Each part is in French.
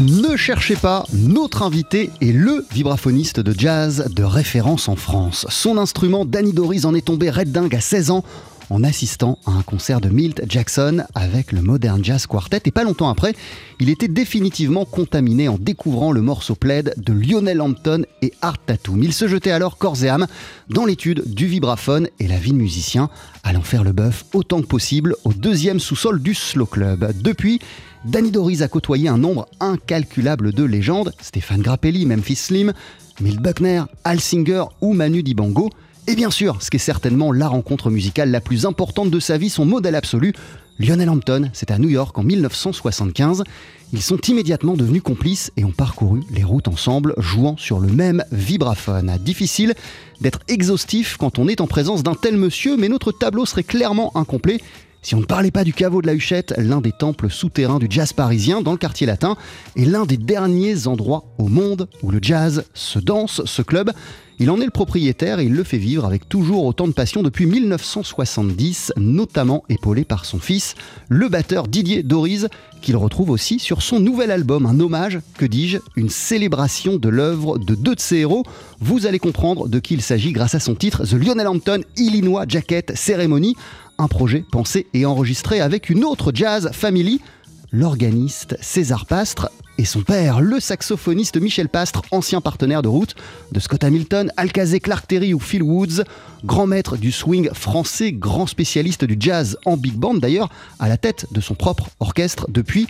Ne cherchez pas, notre invité est le vibraphoniste de jazz de référence en France. Son instrument, Danny Doris, en est tombé red dingue à 16 ans en assistant à un concert de Milt Jackson avec le Modern Jazz Quartet. Et pas longtemps après, il était définitivement contaminé en découvrant le morceau plaid de Lionel Hampton et Art Tatum. Il se jetait alors corps et âme dans l'étude du vibraphone et la vie de musicien, allant faire le bœuf autant que possible au deuxième sous-sol du Slow Club. Depuis, Danny Doris a côtoyé un nombre incalculable de légendes, Stéphane Grappelli, Memphis Slim, Milt Buckner, Al Singer ou Manu Dibango. Et bien sûr, ce qui est certainement la rencontre musicale la plus importante de sa vie, son modèle absolu, Lionel Hampton, c'est à New York en 1975. Ils sont immédiatement devenus complices et ont parcouru les routes ensemble, jouant sur le même vibraphone. Difficile d'être exhaustif quand on est en présence d'un tel monsieur, mais notre tableau serait clairement incomplet si on ne parlait pas du caveau de la Huchette, l'un des temples souterrains du jazz parisien dans le quartier latin, et l'un des derniers endroits au monde où le jazz se danse, ce club, il en est le propriétaire et il le fait vivre avec toujours autant de passion depuis 1970, notamment épaulé par son fils, le batteur Didier Doriz, qu'il retrouve aussi sur son nouvel album, un hommage, que dis-je, une célébration de l'œuvre de deux de ses héros. Vous allez comprendre de qui il s'agit grâce à son titre The Lionel Hampton Illinois Jacket Ceremony, un projet pensé et enregistré avec une autre jazz family, l'organiste César Pastre et son père, le saxophoniste Michel Pastre, ancien partenaire de route de Scott Hamilton, Alcazé Clark Terry ou Phil Woods, grand maître du swing français, grand spécialiste du jazz en big band d'ailleurs, à la tête de son propre orchestre depuis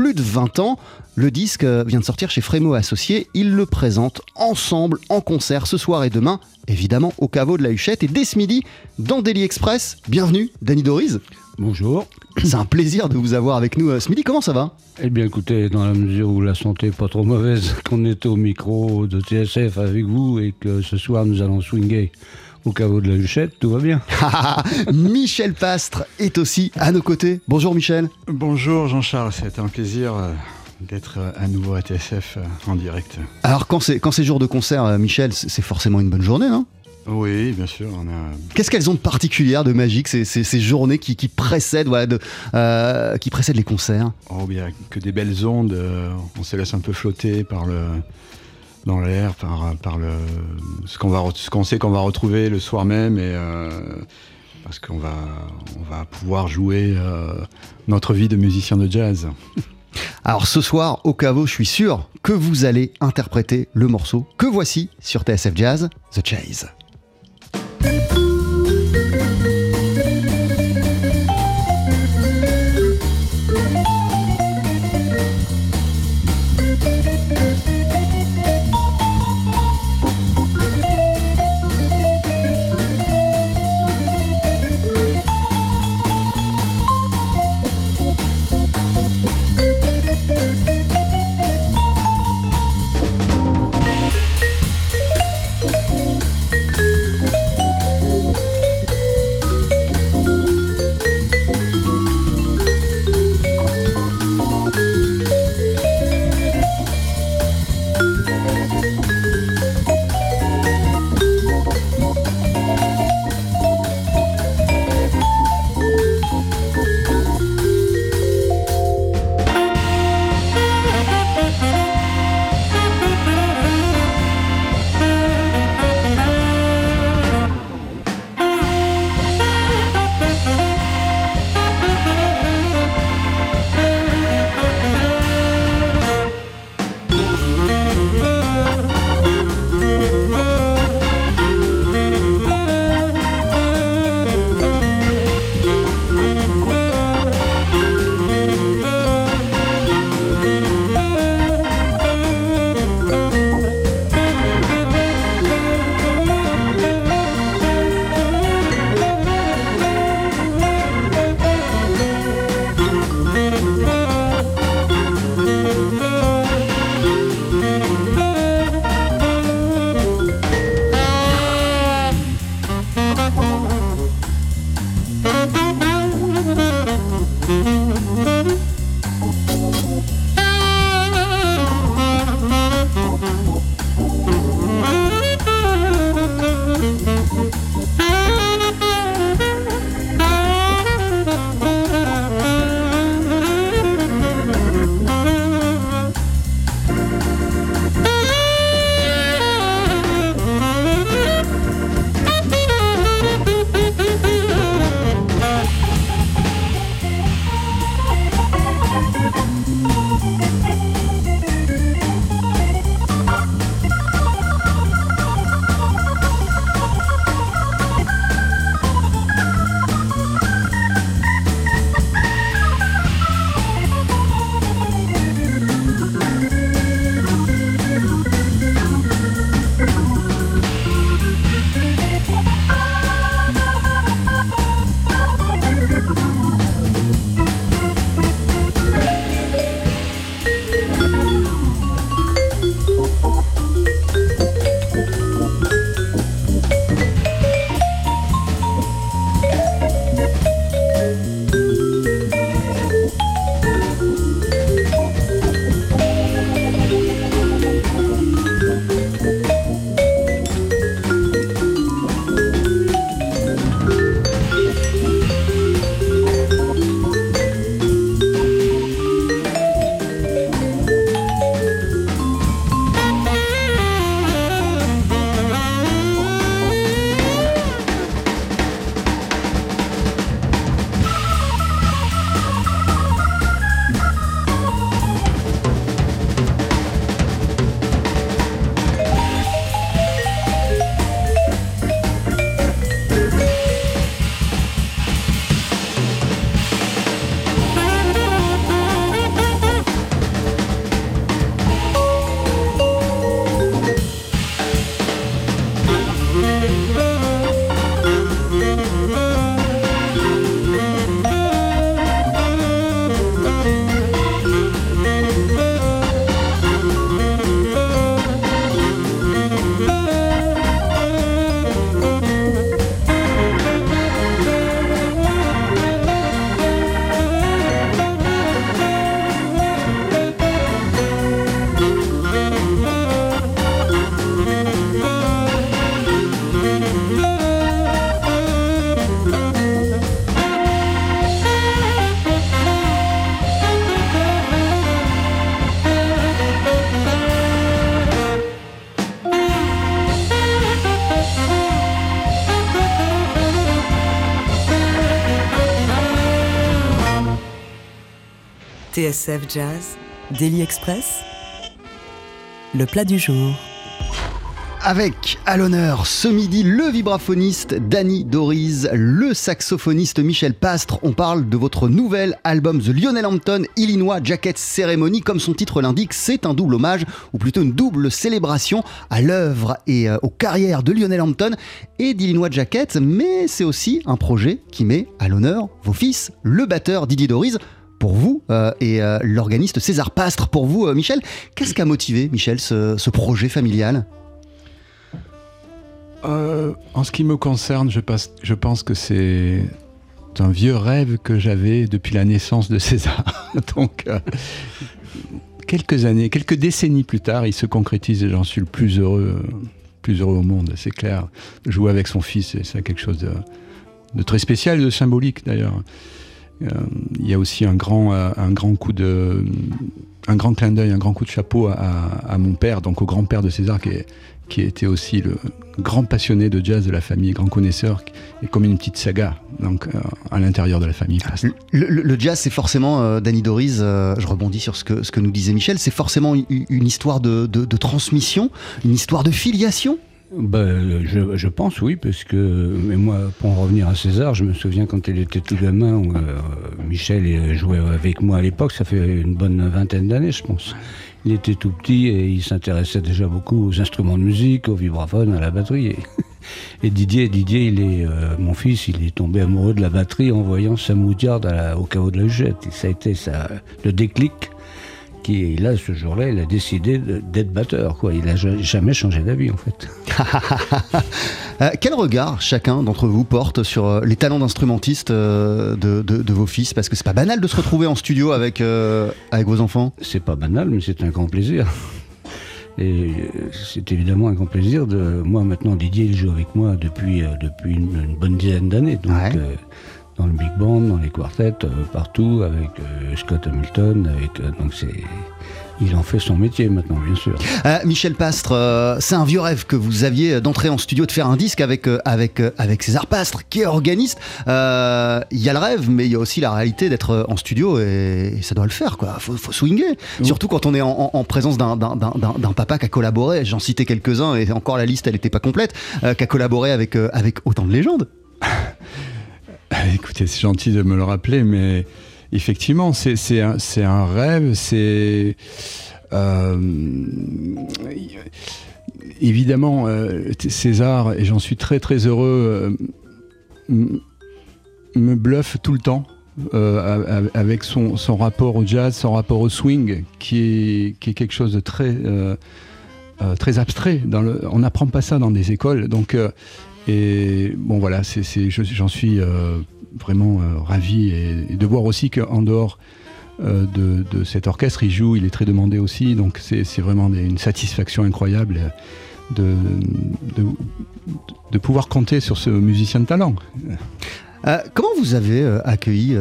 plus de 20 ans. Le disque vient de sortir chez Frémo Associés. Ils le présentent ensemble en concert ce soir et demain, évidemment au caveau de la Huchette. Et dès ce midi, dans Daily Express, bienvenue, Danny Doriz. Bonjour. C'est un plaisir de vous avoir avec nous euh, ce midi. Comment ça va? Eh bien, écoutez, dans la mesure où la santé n'est pas trop mauvaise, qu'on est au micro de TSF avec vous et que ce soir nous allons swinger au caveau de la Huchette, tout va bien. Michel Pastre est aussi à nos côtés. Bonjour Michel. Bonjour Jean-Charles, c'est un plaisir euh, d'être euh, à nouveau à TSF en direct. Alors quand c'est quand c'est jour de concert, Michel, c'est forcément une bonne journée, non? Oui, bien sûr. On a... Qu'est-ce qu'elles ont de particulière, de magique, ces, ces, journées qui, qui précèdent, voilà, de, euh, qui précèdent les concerts? Oh, bien que des belles ondes. Euh, on se laisse un peu flotter par le dans l'air, par, le ce qu'on sait qu'on va retrouver le soir même et euh, parce qu'on va on va pouvoir jouer notre vie de musicien de jazz. Alors ce soir, au caveau, je suis sûr que vous allez interpréter le morceau que voici sur TSF Jazz, The Chase. TSF Jazz, Daily Express, le plat du jour. Avec à l'honneur ce midi le vibraphoniste Danny Doriz, le saxophoniste Michel Pastre. On parle de votre nouvel album The Lionel Hampton Illinois Jacket Ceremony. Comme son titre l'indique, c'est un double hommage, ou plutôt une double célébration à l'œuvre et euh, aux carrières de Lionel Hampton et d'Illinois Jacket. Mais c'est aussi un projet qui met à l'honneur vos fils, le batteur Didier Doriz pour vous euh, et euh, l'organiste César Pastre pour vous, euh, Michel. Qu'est-ce qui a motivé, Michel, ce, ce projet familial? En ce qui me concerne, je, pense que c'est un vieux rêve que j'avais depuis la naissance de César. Donc, quelques années, quelques décennies plus tard, il se concrétise et j'en suis le plus heureux, plus heureux au monde, c'est clair. Jouer avec son fils, c'est- quelque chose de très spécial, de symbolique d'ailleurs. Euh, il y a aussi un grand, euh, un grand coup de, un grand clin d'œil, un grand coup de chapeau à, mon père, donc au grand-père de César, qui, qui était aussi le grand passionné de jazz de la famille, grand connaisseur, et comme une petite saga, donc euh, à l'intérieur de la famille. Le, jazz, c'est forcément, euh, Danny Doriz, euh, je rebondis sur ce que, ce que nous disait Michel, c'est forcément une, histoire de- de transmission, une histoire de filiation Ben, je, je pense oui, parce que mais moi, pour en revenir à César, je me souviens quand il était tout gamin, où, euh, Michel jouait avec moi à l'époque, ça fait une bonne vingtaine d'années, je pense. Il était tout petit et il s'intéressait déjà beaucoup aux instruments de musique, au vibraphone, à la batterie. Et, Didier, Didier, il est euh, mon fils, il est tombé amoureux de la batterie en voyant Sam Woodyard au caveau de la. Et ça a été ça, le déclic qui, là, ce jour-là, il a décidé d'être batteur. Quoi. Il n'a jamais changé d'avis, en fait. Euh, quel regard chacun d'entre vous porte sur euh, les talents d'instrumentiste euh, de, de- de vos fils? Parce que c'est pas banal de se retrouver en studio avec, euh, avec vos enfants. C'est pas banal, mais c'est un grand plaisir. Et c'est évidemment un grand plaisir de. Moi, maintenant, Didier, il joue avec moi depuis, depuis une, une bonne dizaine d'années. Donc, Ouais. euh, dans le big band, dans les quartets, euh, partout, avec euh, Scott Hamilton. Avec, euh, donc, c'est. Il en fait son métier maintenant, bien sûr. Euh, Michel Pastre, euh, c'est un vieux rêve que vous aviez d'entrer en studio, de faire un disque avec, euh, avec, avec César Pastre, qui est organiste. Il y a le rêve, mais il y a aussi la réalité d'être en studio et, et ça doit le faire, quoi. Faut, faut swinger. Surtout quand on est en, en- en présence d'un- d'un d'un- d'un- d'un papa qui a collaboré, j'en citais quelques-uns et encore la liste, elle n'était pas complète, qui a collaboré avec, avec autant de légendes. Écoutez, c'est gentil de me le rappeler, mais effectivement, c'est un, rêve, c'est... euh, évidemment, euh, César, et j'en suis très très heureux, euh, me bluffe tout le temps. avec son, rapport au jazz, son rapport au swing, qui est, quelque chose de très, très abstrait. On n'apprend pas ça dans des écoles. Donc, et bon, voilà, j'en suis euh, vraiment euh, ravi. Et, de voir aussi qu'en dehors euh, de, de cet orchestre, il joue, il est très demandé aussi. Donc, c'est, vraiment une satisfaction incroyable de, de, pouvoir compter sur ce musicien de talent. Euh, comment vous avez accueilli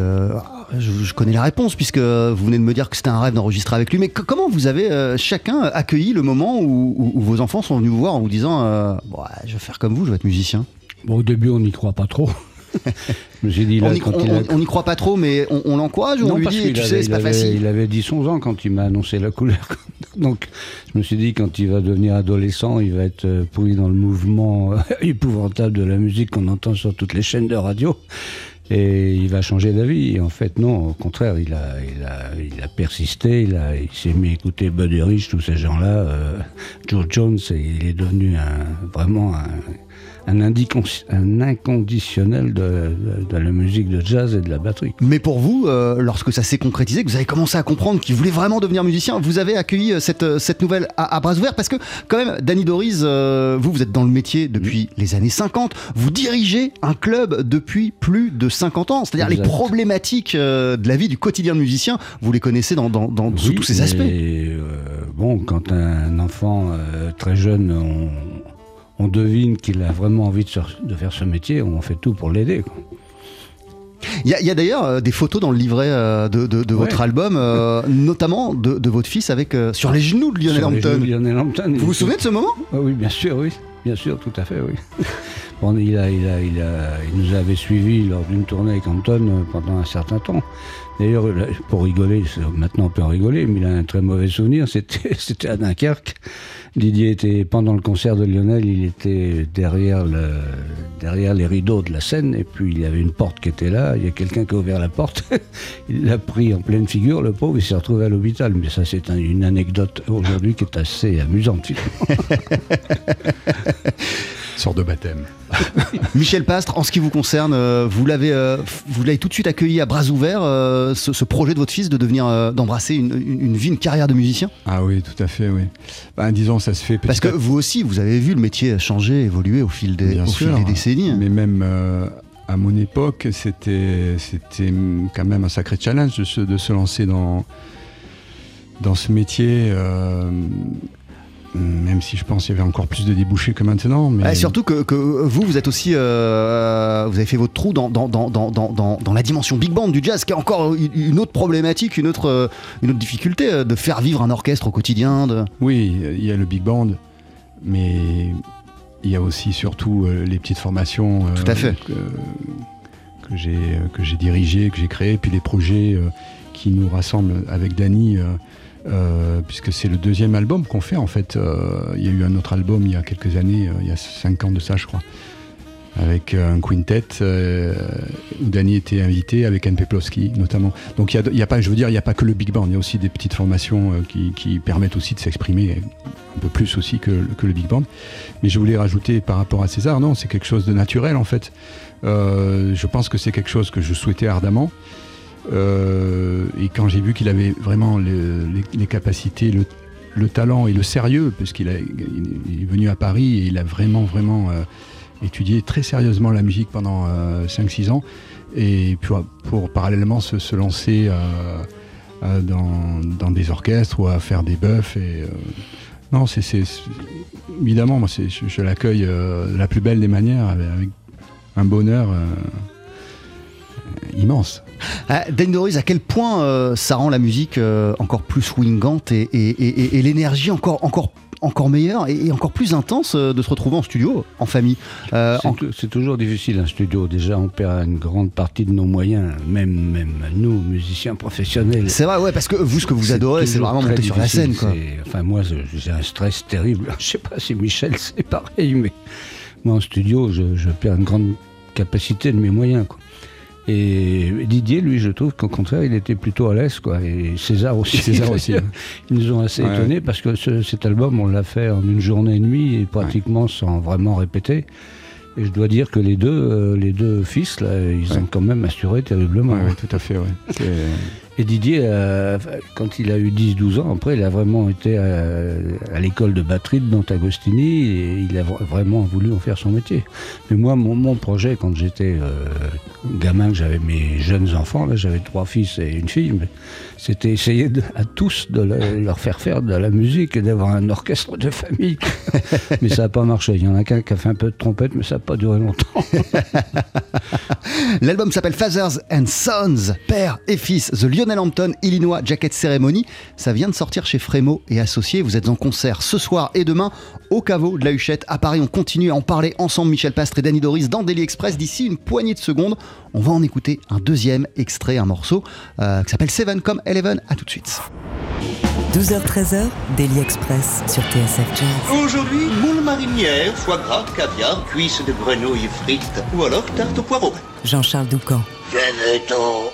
je, je connais la réponse puisque vous venez de me dire que c'était un rêve d'enregistrer avec lui, mais co- comment vous avez euh, chacun accueilli le moment où, où- où vos enfants sont venus vous voir en vous disant euh, Bon, je vais faire comme vous, je vais être musicien? Bon, au début, on n'y croit pas trop. dit, là, On n'y a- croit pas trop, mais on, on l'encourage ou on lui dit qu'il Tu avait- sais, c'est il pas avait- facile Il avait 10-11 ans quand il m'a annoncé la couleur. Donc, je me suis dit, quand il va devenir adolescent, il va être euh, pris dans le mouvement épouvantable de la musique qu'on entend sur toutes les chaînes de radio. Et il va changer d'avis. En fait, non, au contraire, il a, il a, il a persisté, il, a- il s'est mis à écouter Buddy Rich, tous ces gens-là, euh, Joe Jones, il est devenu un, vraiment un, un, un inconditionnel de, de- de la musique de jazz et de la batterie. Mais pour vous, euh, lorsque ça s'est concrétisé, que vous avez commencé à comprendre qu'il voulait vraiment devenir musicien, vous avez accueilli euh, cette, euh, cette nouvelle à, à bras ouverts parce que, quand même, Danny Doriz, euh, vous, vous êtes dans le métier depuis les années 50, vous dirigez un club depuis plus de 50 ans, c'est-à-dire les problématiques euh, de la vie du quotidien de musicien, vous les connaissez dans, dans, dans- sous tous ces aspects. bon, quand un enfant très jeune, on, on devine qu'il a vraiment envie de, faire ce métier, on fait tout pour l'aider. Il y a, d'ailleurs euh, des photos dans le livret euh, de, de- de votre album, euh, notamment de, votre fils avec sur les genoux de Lionel Hampton. Lionel Hampton. Vous vous souvenez de ce moment? Ah Oui, bien sûr, oui. Bien sûr, tout à fait, oui. Bon, il, a, il, a, il, a, il nous avait suivis lors d'une tournée avec euh, pendant un certain temps. D'ailleurs, pour rigoler, maintenant on peut en rigoler, mais il a un très mauvais souvenir, c'était à Dunkerque. Didier était, pendant le concert de Lionel, il était derrière, le, derrière les rideaux de la scène, et puis il y avait une porte qui était là, il y a quelqu'un qui a ouvert la porte, il l'a pris en pleine figure, le pauvre, il s'est retrouvé à l'hôpital. Mais ça, c'est un- une anecdote aujourd'hui qui est assez amusante. Sorte de baptême. Michel Pastre, en ce qui vous concerne, euh, vous l'avez euh, vous l'avez tout de suite accueilli à bras ouverts, euh, ce, ce projet de votre fils de devenir, d'embrasser une, une- vie, une carrière de musicien? Ah oui, tout à fait, oui. Ben, disons, ça se fait Parce que à- vous aussi, vous avez vu le métier changer, évoluer au fil des, Bien au sûr, fil des décennies. Mais même euh, à mon époque, c'était c'était quand même un sacré challenge de se, de se lancer dans, dans ce métier. euh, même si je pense qu'il y avait encore plus de débouchés que maintenant. Mais Ah, surtout que, que vous, vous êtes aussi, euh, vous avez fait votre trou dans, dans, dans, dans, dans, dans- dans la dimension big band du jazz, qui est encore une- autre problématique, une autre, euh, une autre difficulté euh, de faire vivre un orchestre au quotidien. De... Oui, il y a le big band, mais il y a aussi surtout euh, les petites formations euh, Tout à fait. que, que j'ai euh, que j'ai dirigées, que j'ai créées, puis les projets euh, qui nous rassemblent avec Dany, euh, puisque c'est le deuxième album qu'on fait en fait. Euh, Il y a eu un autre album il y a quelques années, euh, il y a cinq ans de ça, je crois. Avec un quintet où Dany était invité avec Anne Peplowski notamment. Donc il y a, pas, je veux dire, il n'y a pas que le big band, il y a aussi des petites formations qui, permettent aussi de s'exprimer un peu plus aussi que, le big band. Mais je voulais rajouter par rapport à César, non, c'est quelque chose de naturel en fait. Je pense que c'est quelque chose que je souhaitais ardemment. Euh, et quand j'ai vu qu'il avait vraiment le- les, capacités, le, le talent et le sérieux, puisqu'il est venu à Paris et il a vraiment, vraiment euh, étudié très sérieusement la musique pendant 5-6 ans, et pour, parallèlement se, lancer euh, euh, dans, des orchestres ou à faire des bœufs. Euh, non, c'est évidemment, moi, je, l'accueille euh, de la plus belle des manières, avec, un bonheur euh, immense. Ah, Danny Doris, à quel point euh, ça rend la musique euh, encore plus swingante et, et- et- et- et l'énergie encore, encore, encore meilleure et, encore plus intense euh, de se retrouver en studio, en famille. Euh, C'est en- toujours difficile un studio. Déjà, on perd une grande partie de nos moyens, même, même nous, musiciens professionnels. C'est vrai, ouais, parce que vous, ce que vous adorez, c'est vraiment monter sur la scène. Quoi. Enfin, moi, j'ai un stress terrible. Je sais pas si Michel, c'est pareil, mais moi, en studio, je, je perds une grande capacité de mes moyens. Quoi. Et Didier, lui, je trouve qu'au contraire, il était plutôt à l'aise. Quoi. Et César aussi. César aussi. Ils nous ont assez Ouais. étonnés parce que ce- cet album, on l'a fait en une journée et demie et pratiquement sans vraiment répéter. Et je dois dire que les deux, euh, les deux fils, là, ils ont quand même assuré terriblement. Ouais, tout à fait, ouais. Et Didier, euh, quand il a eu 10-12 ans, après, il a vraiment été à, à l'école de batterie de Dante Agostini et il a vra- vraiment voulu en faire son métier. Mais moi, mon, projet, quand j'étais euh, gamin, que j'avais mes jeunes enfants, là, j'avais trois fils et une fille, c'était essayer à tous de le- leur faire faire de la musique et d'avoir un orchestre de famille. mais ça n'a pas marché. Il y en a qu'un qui a fait un peu de trompette, mais ça n'a pas duré longtemps. L'album s'appelle Fathers and Sons, père et fils, The Lionel Hampton, Illinois Jacket Ceremony. Ça vient de sortir chez Frémo et Associés. Vous êtes en concert ce soir et demain au caveau de la Huchette à Paris. On continue à en parler ensemble, Michel Pastre et Danny Doris, dans Daily Express. D'ici une poignée de secondes, on va en écouter un deuxième extrait, un morceau euh, qui s'appelle Seven comme Eleven. À tout de suite. 12h-13h, Daily Express sur TSF Jazz. Aujourd'hui, moule marinière, foie gras, caviar, cuisses de grenouille frites ou alors tarte au poireau. Jean-Charles Doucan. Venez-t'en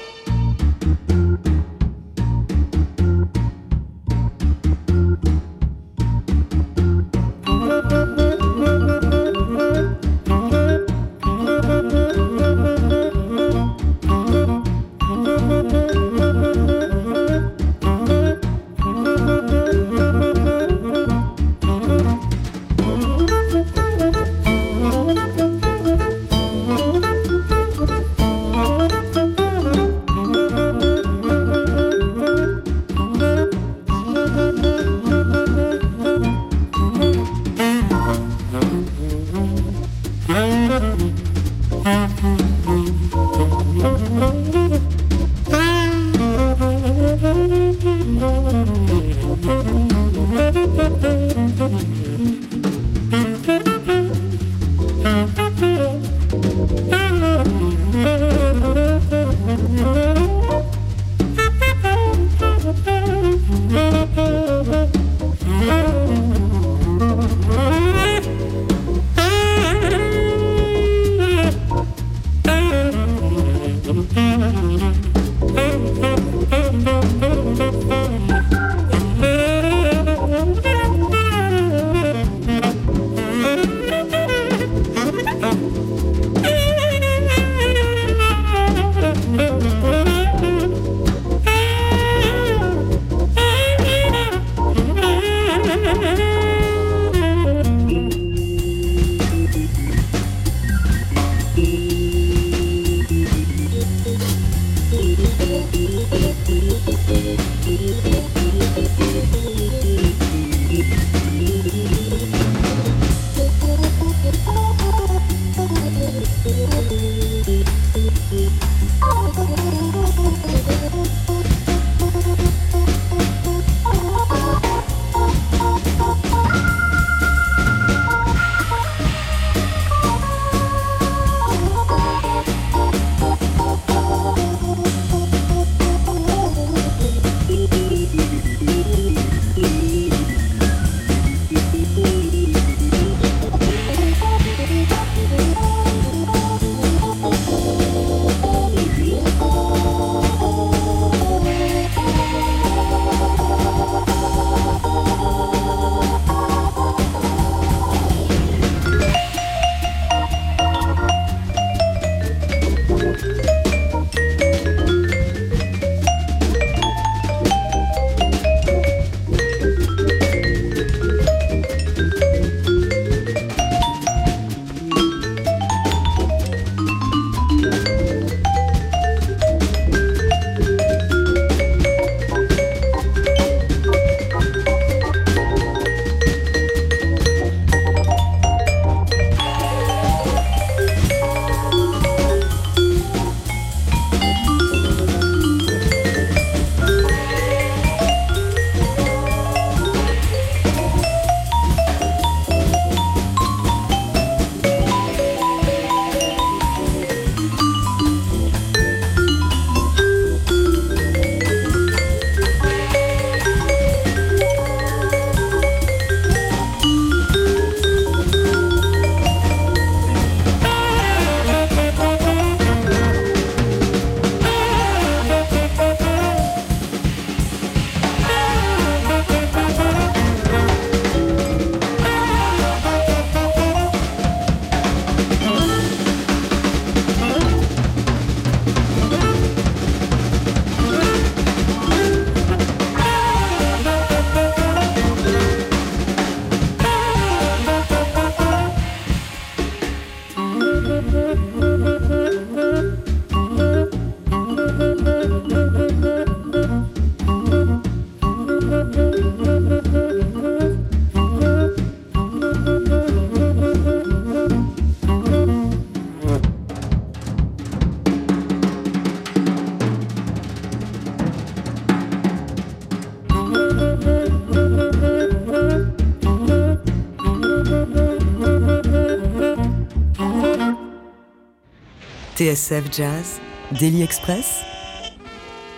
TSF Jazz, Daily Express,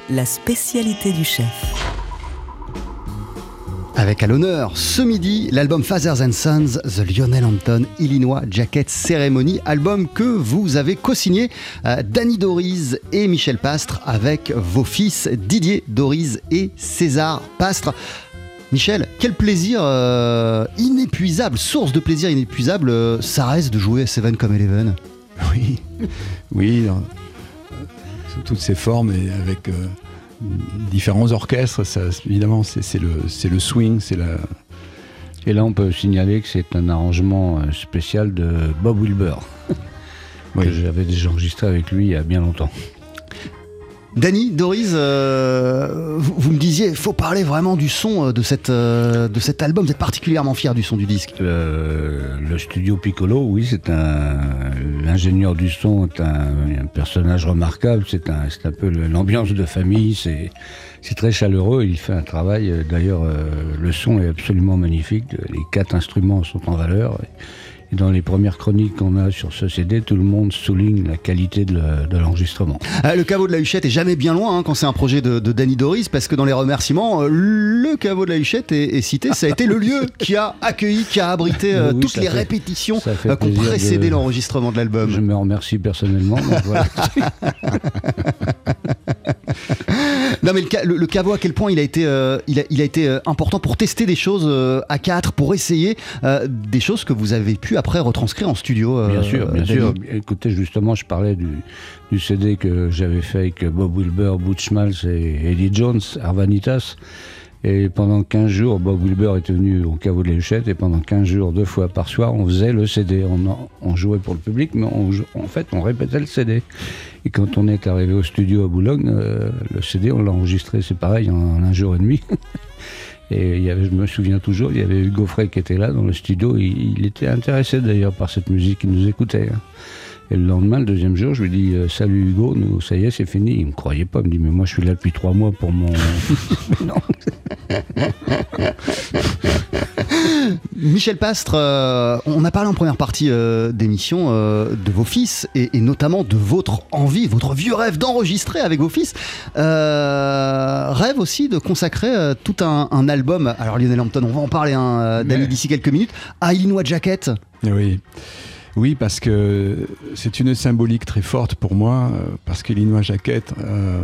la spécialité du chef. Avec à l'honneur ce midi l'album Fathers and Sons, The Lionel Hampton Illinois Jacket Ceremony, album que vous avez co-signé euh, Danny Doriz et Michel Pastre avec vos fils Didier Doriz et César Pastre. Michel, quel plaisir euh, inépuisable, source de plaisir inépuisable, euh, ça reste de jouer à Seven comme Eleven. Oui, oui, dans- sous toutes ces formes et avec euh, différents orchestres, ça, évidemment, c'est le, swing, c'est la. Et là, on peut signaler que c'est un arrangement euh, spécial de Bob Wilber, Oui. que j'avais déjà enregistré avec lui il y a bien longtemps. Danny, Doriz, euh, vous, me disiez, il faut parler vraiment du son euh, de, cette, euh, de cet album, vous êtes particulièrement fier du son du disque. Le studio Piccolo, oui, c'est un. L'ingénieur du son est un, personnage remarquable. C'est un, un peu l'ambiance de famille. C'est, c'est très chaleureux. Il fait un travail. D'ailleurs, le son est absolument magnifique. Les quatre instruments sont en valeur. Et dans les premières chroniques qu'on a sur ce CD, tout le monde souligne la qualité de, le- de l'enregistrement. Ah, le caveau de la Huchette est jamais bien loin hein, quand c'est un projet de, de Danny Doris, parce que dans les remerciements, euh, le caveau de la Huchette est, est cité. Ça a été le lieu qui a accueilli, qui a abrité euh, Oui, toutes les fait- répétitions euh, qui ont précédé de- l'enregistrement de l'album. Je me remercie personnellement. donc voilà. Non mais le, le- le caveau à quel point il a été, euh, il a, il a été euh, important pour tester des choses euh, à quatre, pour essayer euh, des choses que vous avez pu après retranscrire en studio. euh, Bien sûr, bien sûr. Écoutez, justement, je parlais du, du CD que j'avais fait avec Bob Wilber, Butch Miles et Eddie Jones, Arvanitas. Et pendant 15 jours, Bob Wilber est venu au caveau de la Huchette et pendant 15 jours, deux fois par soir, on faisait le CD. On, jouait pour le public, mais en fait, on répétait le CD. Et quand on est arrivé au studio à Boulogne, euh, le CD, on l'a enregistré, c'est pareil, en un jour et demi. Et je me souviens toujours, il y avait Hugo Frey qui était là dans le studio. Il, il était intéressé d'ailleurs par cette musique, il nous écoutait. hein. Et le lendemain, le deuxième jour, je lui dis euh, Salut Hugo, nous, ça y est, c'est fini. Il me croyait pas, il me dit Mais moi, je suis là depuis trois mois pour mon. non. Michel Pastre, euh, on a parlé en première partie euh, d'émission euh, de vos fils et, et notamment de votre envie, votre vieux rêve d'enregistrer avec vos fils. Euh, rêve aussi de consacrer euh, tout un, un album. Alors Lionel Hampton, on va en parler, hein, Mais- d'ici quelques minutes. À Illinois Jacket. Oui. Oui, parce que c'est une symbolique très forte pour moi, euh, parce que l'Illinois Jacket, euh,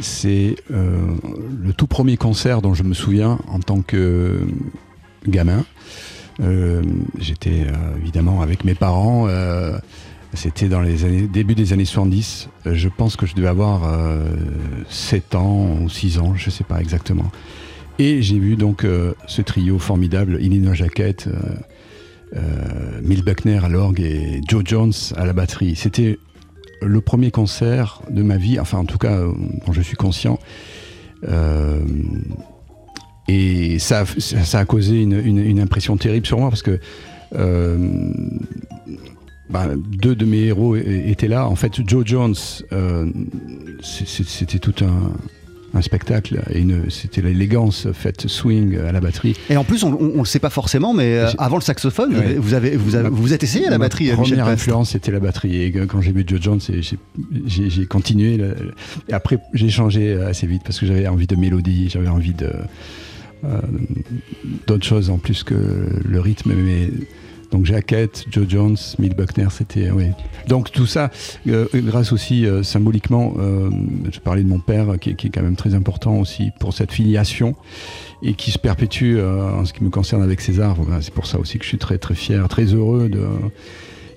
c'est euh, le tout premier concert dont je me souviens en tant que gamin. J'étais évidemment avec mes parents. C'était dans les années, début des années 70. Euh, Je pense que je devais avoir euh, 7 ans ou 6 ans, je ne sais pas exactement. Et j'ai vu donc ce trio formidable, Illinois Jacket, euh, Mill Buckner à l'orgue et Joe Jones à la batterie. C'était le premier concert de ma vie, enfin en tout cas euh, dont je suis conscient. Euh, et ça, a- causé une, impression terrible sur moi parce que euh, bah, deux de mes héros étaient là. En fait, Joe Jones, c'était tout un, un spectacle et une- c'était l'élégance faite swing à la batterie. Et en plus, on, on le sait pas forcément, mais euh, avant le saxophone, vous Ouais. avez, vous avez, vous avez- vous vous êtes essayé à la Ma batterie, euh, Michel première influence, c'était la batterie. Et quand j'ai vu Joe Jones, j'ai- j'ai j'ai continué. Et après, j'ai changé assez vite parce que j'avais envie de mélodie, j'avais envie de euh, d'autres choses en plus que le rythme. Mais donc Jacket, Joe Jones, Mill Buckner, c'était. Donc tout ça, euh, grâce aussi euh, symboliquement, euh, je parlais de mon père qui, est- quand même très important aussi pour cette filiation et qui se perpétue en ce qui me concerne avec César. C'est pour ça aussi que je suis très très fier, très heureux de.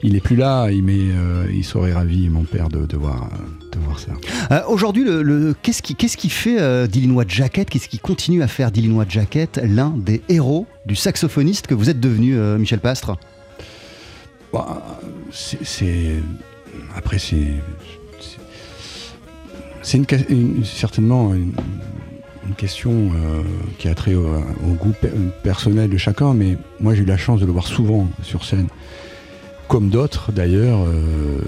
Il est plus là, il- mais euh, il serait ravi, mon père, de, de voir, de voir ça. Euh, Aujourd'hui, le, le- qu'est-ce qui, qu'est-ce qui fait euh, d'Illinois Jacket Qu'est-ce qui continue à faire d'Illinois Jacket l'un des héros du saxophoniste que vous êtes devenu, euh, Michel Pastre? Bah, c'est- après c'est c'est- une, une- certainement une, une question euh, qui a trait au, au goût pe- personnel de chacun, mais moi j'ai eu la chance de le voir souvent sur scène, comme d'autres d'ailleurs. euh,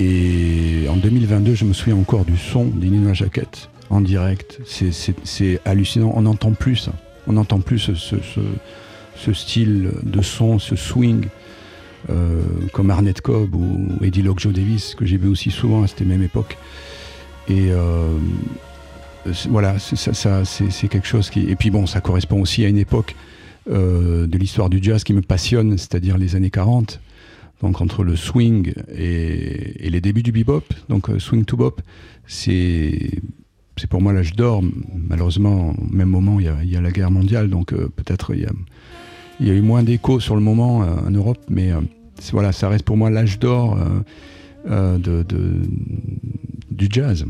et en 2022, je me souviens encore du son d'Illinois Jacket en direct. C'est- hallucinant. On n'entend plus ça. On n'entend plus ce, style de son, ce swing. euh, comme Arnett Cobb ou Eddie Locke Joe Davis, que j'ai vu aussi souvent à cette même époque. Et euh, voilà, c'est- ça, quelque chose qui. Et puis bon, ça correspond aussi à une époque de l'histoire du jazz qui me passionne, c'est-à-dire les années 40. Donc entre le swing et, et les débuts du bebop, donc euh, swing to bop, c'est c'est pour moi l'âge d'or. Malheureusement, au même moment, il y a, il y a la guerre mondiale, donc euh, peut-être il y a, il y a eu moins d'écho sur le moment euh, en Europe, mais euh, voilà, ça reste pour moi l'âge d'or de, de- du jazz.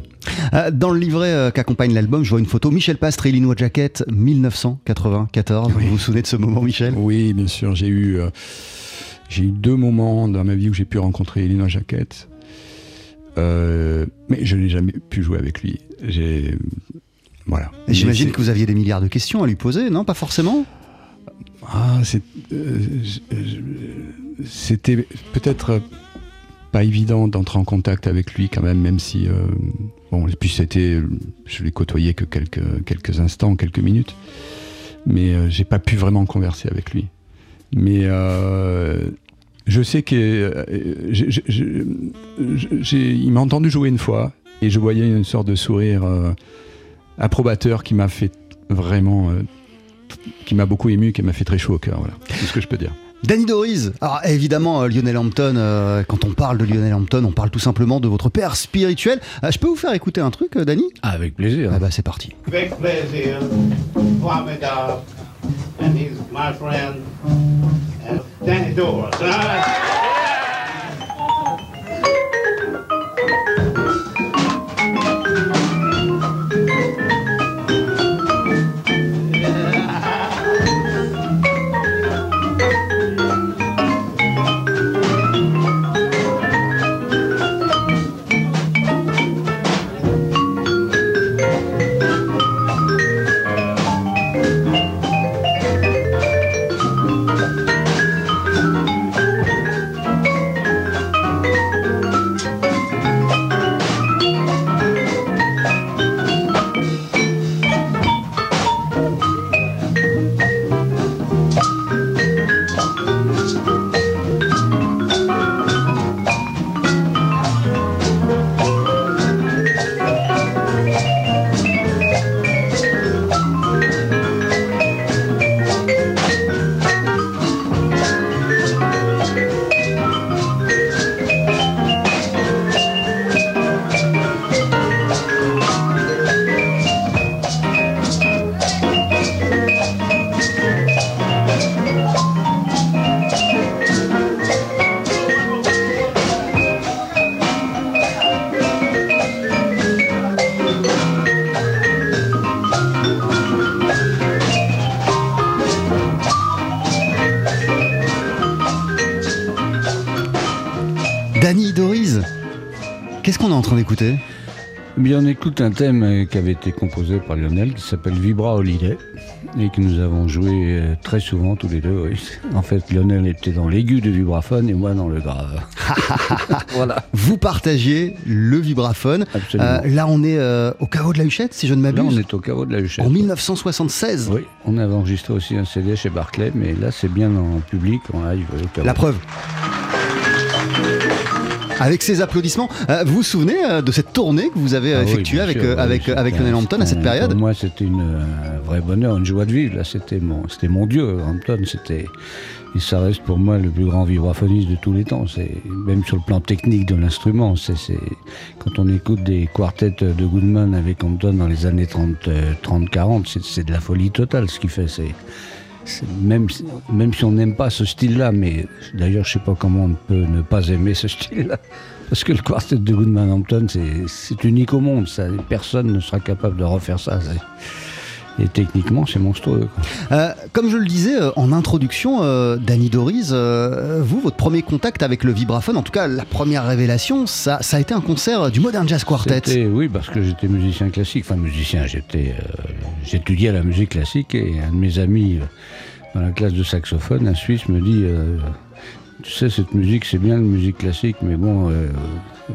Dans le livret qu'accompagne l'album, je vois une photo. Michel Pastre, Illinois Jacket, 1994. Oui. Vous vous souvenez de ce moment, Michel? Oui, bien sûr, j'ai eu, j'ai eu deux moments dans ma vie où j'ai pu rencontrer Elina Jaquette. Euh, mais je n'ai jamais pu jouer avec lui. J'ai. Voilà. Et J'imagine que vous aviez des milliards de questions à lui poser, non? Pas forcément? Ah, euh, c'était peut-être pas évident d'entrer en contact avec lui quand même, même si. euh, bon, et puis c'était. Je l'ai côtoyé que quelques, quelques instants, quelques minutes. Mais euh, j'ai pas pu vraiment converser avec lui. Mais euh, je sais que. euh, il m'a entendu jouer une fois et je voyais une sorte de sourire euh, approbateur qui m'a fait vraiment. euh, qui m'a beaucoup ému, qui m'a fait très chaud au cœur. Voilà, c'est ce que je peux dire. Danny Doris Alors évidemment, euh, Lionel Hampton, euh, quand on parle de Lionel Hampton, on parle tout simplement de votre père spirituel. Euh, je peux vous faire écouter un truc, euh, Danny? Ah, avec plaisir. Ah bah c'est parti. Avec plaisir, formidable, and he's my friend, and Danny Doris. Uh, Écoute un thème euh, qui avait été composé par Lionel qui s'appelle Vibra Holiday et que nous avons joué euh, très souvent tous les deux. oui. En fait, Lionel était dans l'aigu du vibraphone et moi dans le grave. voilà. Vous partagiez le vibraphone. Absolument. Euh, là, on est euh, au chaos de la Huchette, si je ne Là, on m'abuse. est au carreau de la Huchette. En 1976. Oui, on avait enregistré aussi un CD chez Barclay, mais là, c'est bien en public, en live. au carreau. La preuve. Avec ces applaudissements, euh, vous vous souvenez euh, de cette tournée que vous avez euh, Ah effectuée avec, sûr, oui, avec, Lionel Hampton à cette période Pour moi, c'était une, un vrai bonheur, une joie de vivre. Là, c'était mon, c'était mon dieu, Hampton. C'était, et ça reste pour moi le plus grand vibraphoniste de tous les temps. C'est même sur le plan technique de l'instrument. C'est, quand on écoute des quartets de Goodman avec Hampton dans les années 30, euh, 30 40, c'est, de la folie totale. Ce qu'il fait, c'est- même, si- même si on n'aime pas ce style-là, mais d'ailleurs, je sais pas comment on peut ne pas aimer ce style-là. Parce que le quartet de Goodman Hampton, c'est- unique au monde. Personne ne sera capable de refaire ça. Et techniquement, c'est monstrueux. Euh, comme je le disais euh, en introduction, euh, Danny Doris, euh, vous, votre premier contact avec le vibraphone, en tout cas la première révélation, ça, ça a été un concert du Modern Jazz Quartet. Oui, parce que j'étais musicien classique. Enfin, musicien, j'étais, euh, j'étudiais la musique classique et un de mes amis dans la classe de saxophone, un Suisse, me dit Tu sais, cette musique, c'est bien la musique classique, mais bon, euh,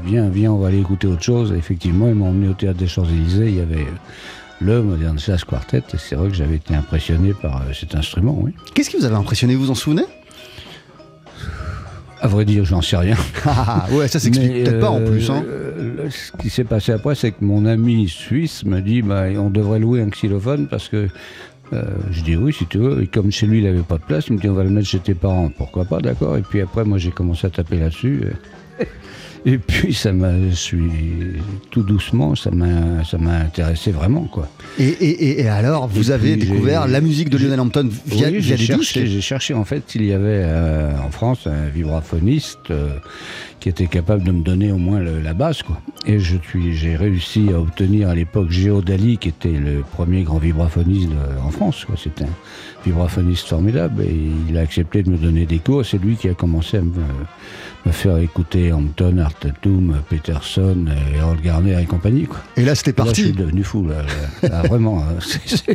viens, viens, on va aller écouter autre chose. Et effectivement, ils m'ont emmené au théâtre des Champs-Élysées. Il y avait le Modern Jazz Quartet et c'est vrai que j'avais été impressionné par euh, cet instrument, oui. Qu'est-ce qui vous avait impressionné, vous vous en souvenez? À vrai dire, j'en sais rien. Ah, ouais, ça s'explique peut-être pas en euh, plus. Hein. euh, ce qui s'est passé après, c'est que mon ami suisse me dit bah, on devrait louer un xylophone parce que. euh, je dis oui si tu veux. Et comme chez lui il n'avait pas de place, il me dit on va le mettre chez tes parents. Pourquoi pas, d'accord. Et puis après, moi j'ai commencé à taper là-dessus. Et puis ça m'a, suis tout doucement, ça m'a, ça m'a intéressé vraiment quoi. Et, et- et- et alors, vous Et avez découvert la musique de Lionel Hampton via, Oui, via j'ai des cherché, j'ai cherché en fait s'il y avait euh, en France un vibraphoniste euh, qui était capable de me donner au moins le- la base quoi. Et je suis, j'ai réussi à obtenir à l'époque Géo Dali qui était le premier grand vibraphoniste de- en France. quoi. C'était un vibraphoniste formidable et il a accepté de me donner des cours. C'est lui qui a commencé à me, me faire écouter Hampton, Art Tatum, Peterson, et Earl Garner et compagnie quoi. Et là, c'était Et là, je suis parti. devenu fou là, là. Là, vraiment. hein,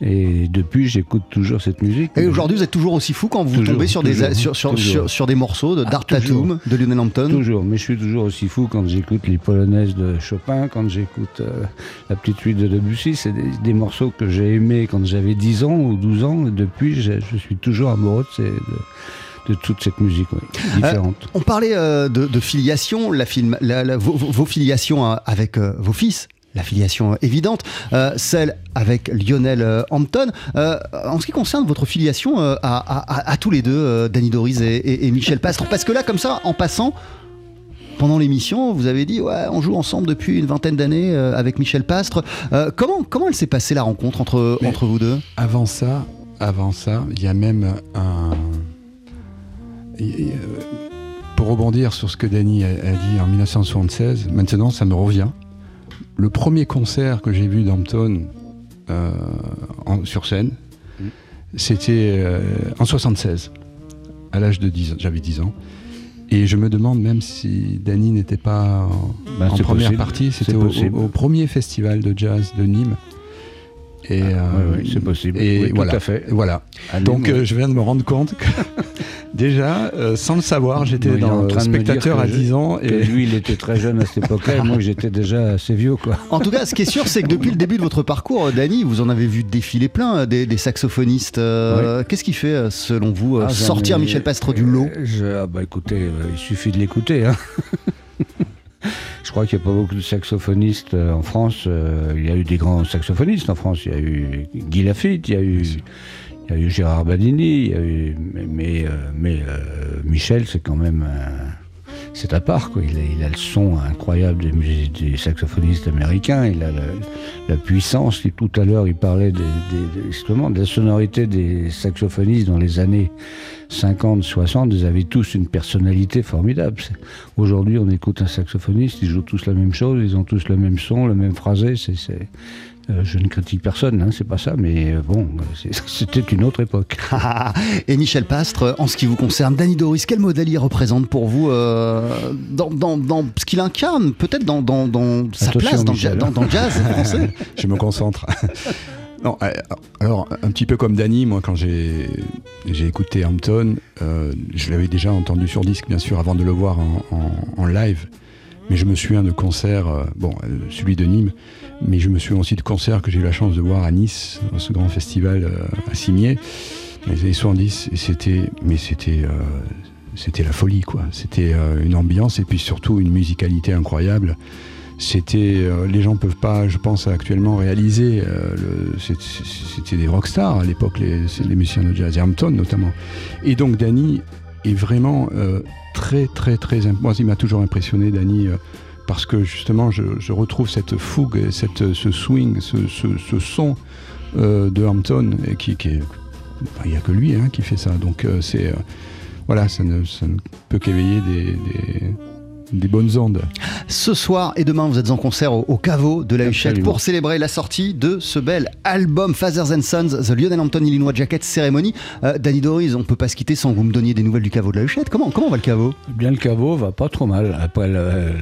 Et depuis, j'écoute toujours cette musique. Et aujourd'hui, vous êtes toujours aussi fou quand vous Toujours, tombez sur des, toujours, sur, sur, sur, sur des morceaux de Ah, Dart toujours. Tatum, de Lionel Hampton. Toujours, mais je suis toujours aussi fou quand j'écoute les polonaises de Chopin, quand j'écoute euh, la petite suite de Debussy. C'est des, des morceaux que j'ai aimés quand j'avais 10 ans ou 12 ans. Et depuis, je, je suis toujours amoureux de, ces- de- de toute cette musique oui, différente. On parlait euh, de, de filiation, la film, la- la- vos, filiations euh, avec euh, vos fils. La filiation euh, évidente, euh, celle avec Lionel euh, Hampton. Euh, en ce qui concerne votre filiation euh, à, à- à- à tous les deux, euh, Danny Doris et, et- et Michel Pastre, parce que là, comme ça, en passant, pendant l'émission, vous avez dit ouais, on joue ensemble depuis une vingtaine d'années euh, avec Michel Pastre. Euh, comment comment elle s'est passée la rencontre entre Mais- entre vous deux? Avant ça, avant ça, il y a même un. A- Pour rebondir sur ce que Danny a, a dit en 1976, maintenant ça me revient. Le premier concert que j'ai vu d'Hampton euh, sur scène, c'était euh, en 76, à l'âge de 10 ans, j'avais 10 ans. Et je me demande même si Danny n'était pas en, Ben, en c'est première possible, partie, c'était au, possible. au- au premier festival de jazz de Nîmes. Et, euh, oui, oui, c'est possible. Et Oui, tout voilà. à fait. Voilà. Allez, Donc euh, je viens de me rendre compte que déjà, euh, sans le savoir, j'étais dans train de me dire spectateur à je- 10 ans que et lui, il était très jeune à cette époque-là, et moi, j'étais déjà assez vieux, quoi. En tout cas, ce qui est sûr, c'est que depuis le début de votre parcours, Dany, vous en avez vu défiler plein, euh, des, des saxophonistes. Euh, Qu'est-ce qui fait, euh, selon vous, euh, Ah, sortir ai- Michel Pastre du lot? Euh, je- ah bah écoutez, euh, il suffit de l'écouter. hein. je crois qu'il n'y a pas beaucoup de saxophonistes euh, en France. euh, il y a eu des grands saxophonistes en France. Il y a eu Guy Lafitte, il y a eu, il y a eu Gérard Badini, y a eu, mais, mais, euh, euh, Michel, c'est quand même c'est à part quoi. Il a, le son incroyable des, saxophonistes américains. Il a la, puissance. Et tout à l'heure, il parlait des- justement de la sonorité des saxophonistes dans les années 50, 60. Ils avaient tous une personnalité formidable. Aujourd'hui, on écoute un saxophoniste, ils jouent tous la même chose, ils ont tous le même son, le même phrasé. C'est, je ne critique personne, hein, c'est pas ça, mais euh, bon, c'est- c'était une autre époque. Et Michel Pastre, en ce qui vous concerne, Danny Doris, quel modèle il représente pour vous euh, dans, dans- dans ce qu'il incarne, peut-être dans, dans- dans sa Attention, place dans, Michel, dans- dans le jazz français? Je me concentre. non, euh, alors un petit peu comme Danny, moi quand j'ai écouté Hampton, euh, je l'avais déjà entendu sur disque bien sûr avant de le voir en, en- en live, mais je me souviens de concerts, euh, bon euh, celui de Nîmes, mais je me souviens aussi de concerts que j'ai eu la chance de voir à Nice, dans ce grand festival euh, à Cimier, dans les années 70, et c'était, mais c'était euh, c'était la folie quoi. C'était euh, une ambiance et puis surtout une musicalité incroyable. C'était, les gens peuvent pas, je pense, actuellement réaliser. c'était des rockstars à l'époque, les, les musiciens de jazz, et Hampton notamment. Et donc Danny est vraiment très très très. Moi, il m'a toujours impressionné, Danny. Parce que justement, je, retrouve cette fougue, cette, ce swing, ce, ce- son euh, de Hampton, et qui, est- il n'y a que lui hein, qui fait ça. Donc euh, c'est euh, voilà, ça ne, ça ne peut qu'éveiller des- des bonnes ondes. Ce soir et demain, vous êtes en concert au, au caveau de la Huchette pour célébrer la sortie de ce bel album Fathers and Sons, The Lionel Hampton Illinois Jacket Ceremony. Euh, Danny Doris, on peut pas se quitter sans que vous me donniez des nouvelles du caveau de la Huchette. Comment, comment va le caveau? Bien, le caveau va pas trop mal. Après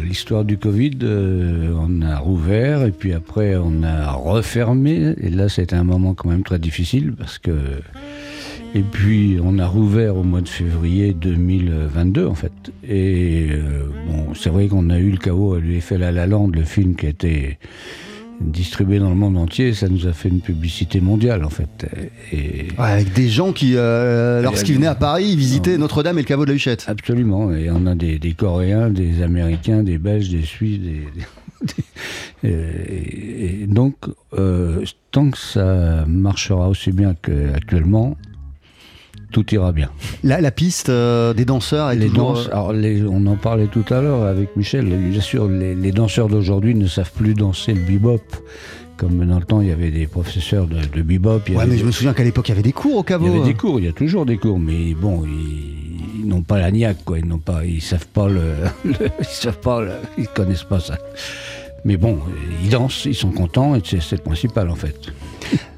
l'histoire du Covid, euh, on a rouvert et puis après on a refermé. Et là, c'était un moment quand même très difficile parce que. Et puis on a rouvert au mois de février 2022 en fait. Et euh, bon, c'est vrai qu'on a eu le caveau à l'effet La La Land, le film qui a été distribué dans le monde entier, ça nous a fait une publicité mondiale en fait. Et Ouais, avec des gens qui, euh, lorsqu'ils venaient à Paris, visitaient Notre-Dame et le caveau de la Huchette. Absolument, et on a des, des Coréens, des Américains, des Belges, des Suisses, des, des- et, et donc euh, tant que ça marchera aussi bien qu'actuellement, tout ira bien. La, la piste euh, des danseurs est Les danses, euh, alors les- on en parlait tout à l'heure avec Michel. Bien sûr, les, les danseurs d'aujourd'hui ne savent plus danser le bebop. Comme dans le temps, il y avait des professeurs de, de bebop. il y Ouais, avait mais des- je me souviens qu'à l'époque, il y avait des cours au il caveau. y avait hein. des cours, il y a toujours des cours, mais bon, ils, ils n'ont pas la niaque, quoi. Ils n'ont pas, ils savent pas le, le- ils savent pas, le- ils connaissent pas ça. Mais bon, ils dansent, ils sont contents, et c'est le principal en fait.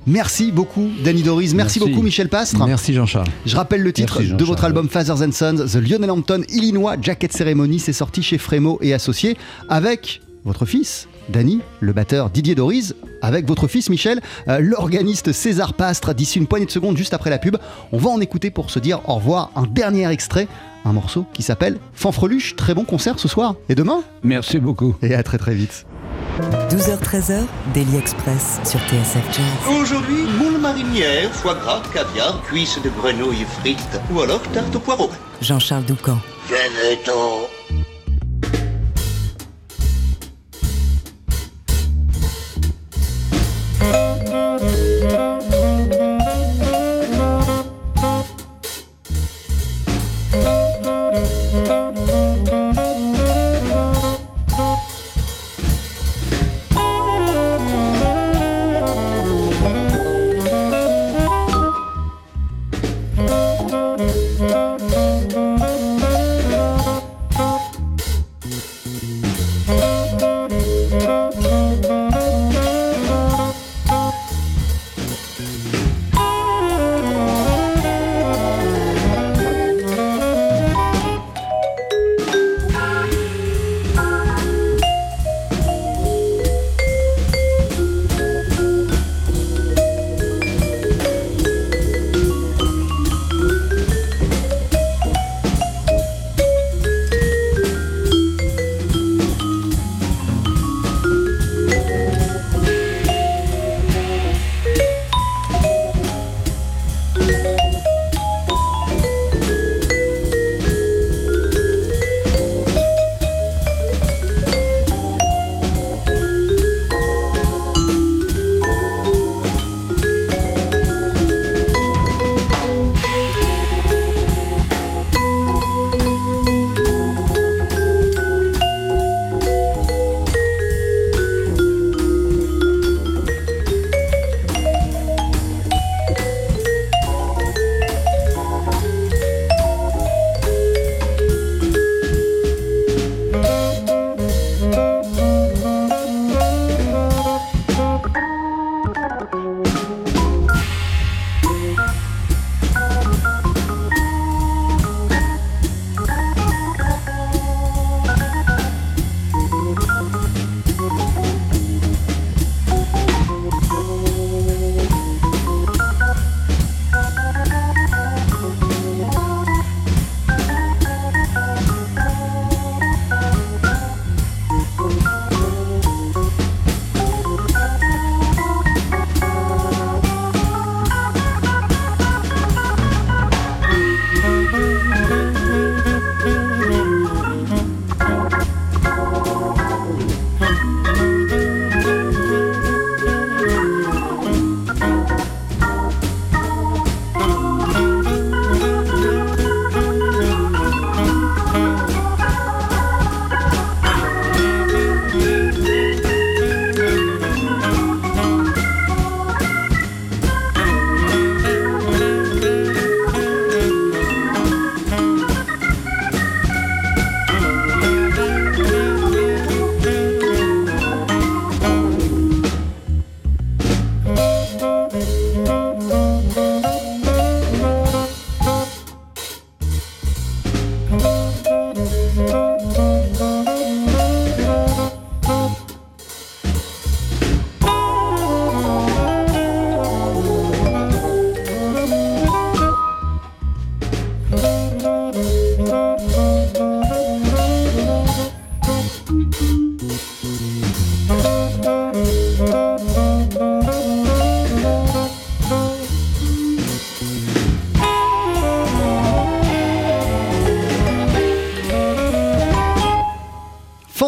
Merci beaucoup, Danny Doris. Merci, Merci. beaucoup, Michel Pastre. Merci Jean-Charles. Je rappelle le titre Merci, de votre album Fathers and Sons, The Lionel Hampton Illinois Jacket Ceremony. C'est sorti chez Frémo et Associés avec votre fils, Danny, le batteur Didier Doris, avec votre fils Michel, euh, l'organiste César Pastre. D'ici une poignée de secondes, juste après la pub, on va en écouter pour se dire au revoir. Un dernier extrait, un morceau qui s'appelle Fanfreluche. Très bon concert ce soir et demain. Merci beaucoup. Et à très très vite. 12h-13h, Daily Express sur TSF Jazz. Aujourd'hui, moules marinières, foie gras, caviar, cuisses de grenouille frites ou alors tarte au poireau. Jean-Charles Doucan. Que veut-on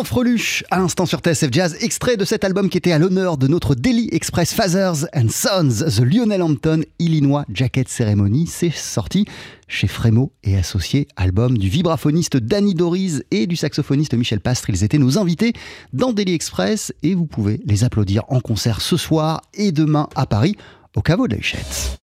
Fanfreluche, à l'instant sur TSF Jazz, extrait de cet album qui était à l'honneur de notre Daily Express Fathers and Sons, The Lionel Hampton Illinois Jacket Ceremony. C'est sorti chez Frémo et Associés, album du vibraphoniste Danny Doriz et du saxophoniste Michel Pastre. Ils étaient nos invités dans Daily Express et vous pouvez les applaudir en concert ce soir et demain à Paris au caveau de la.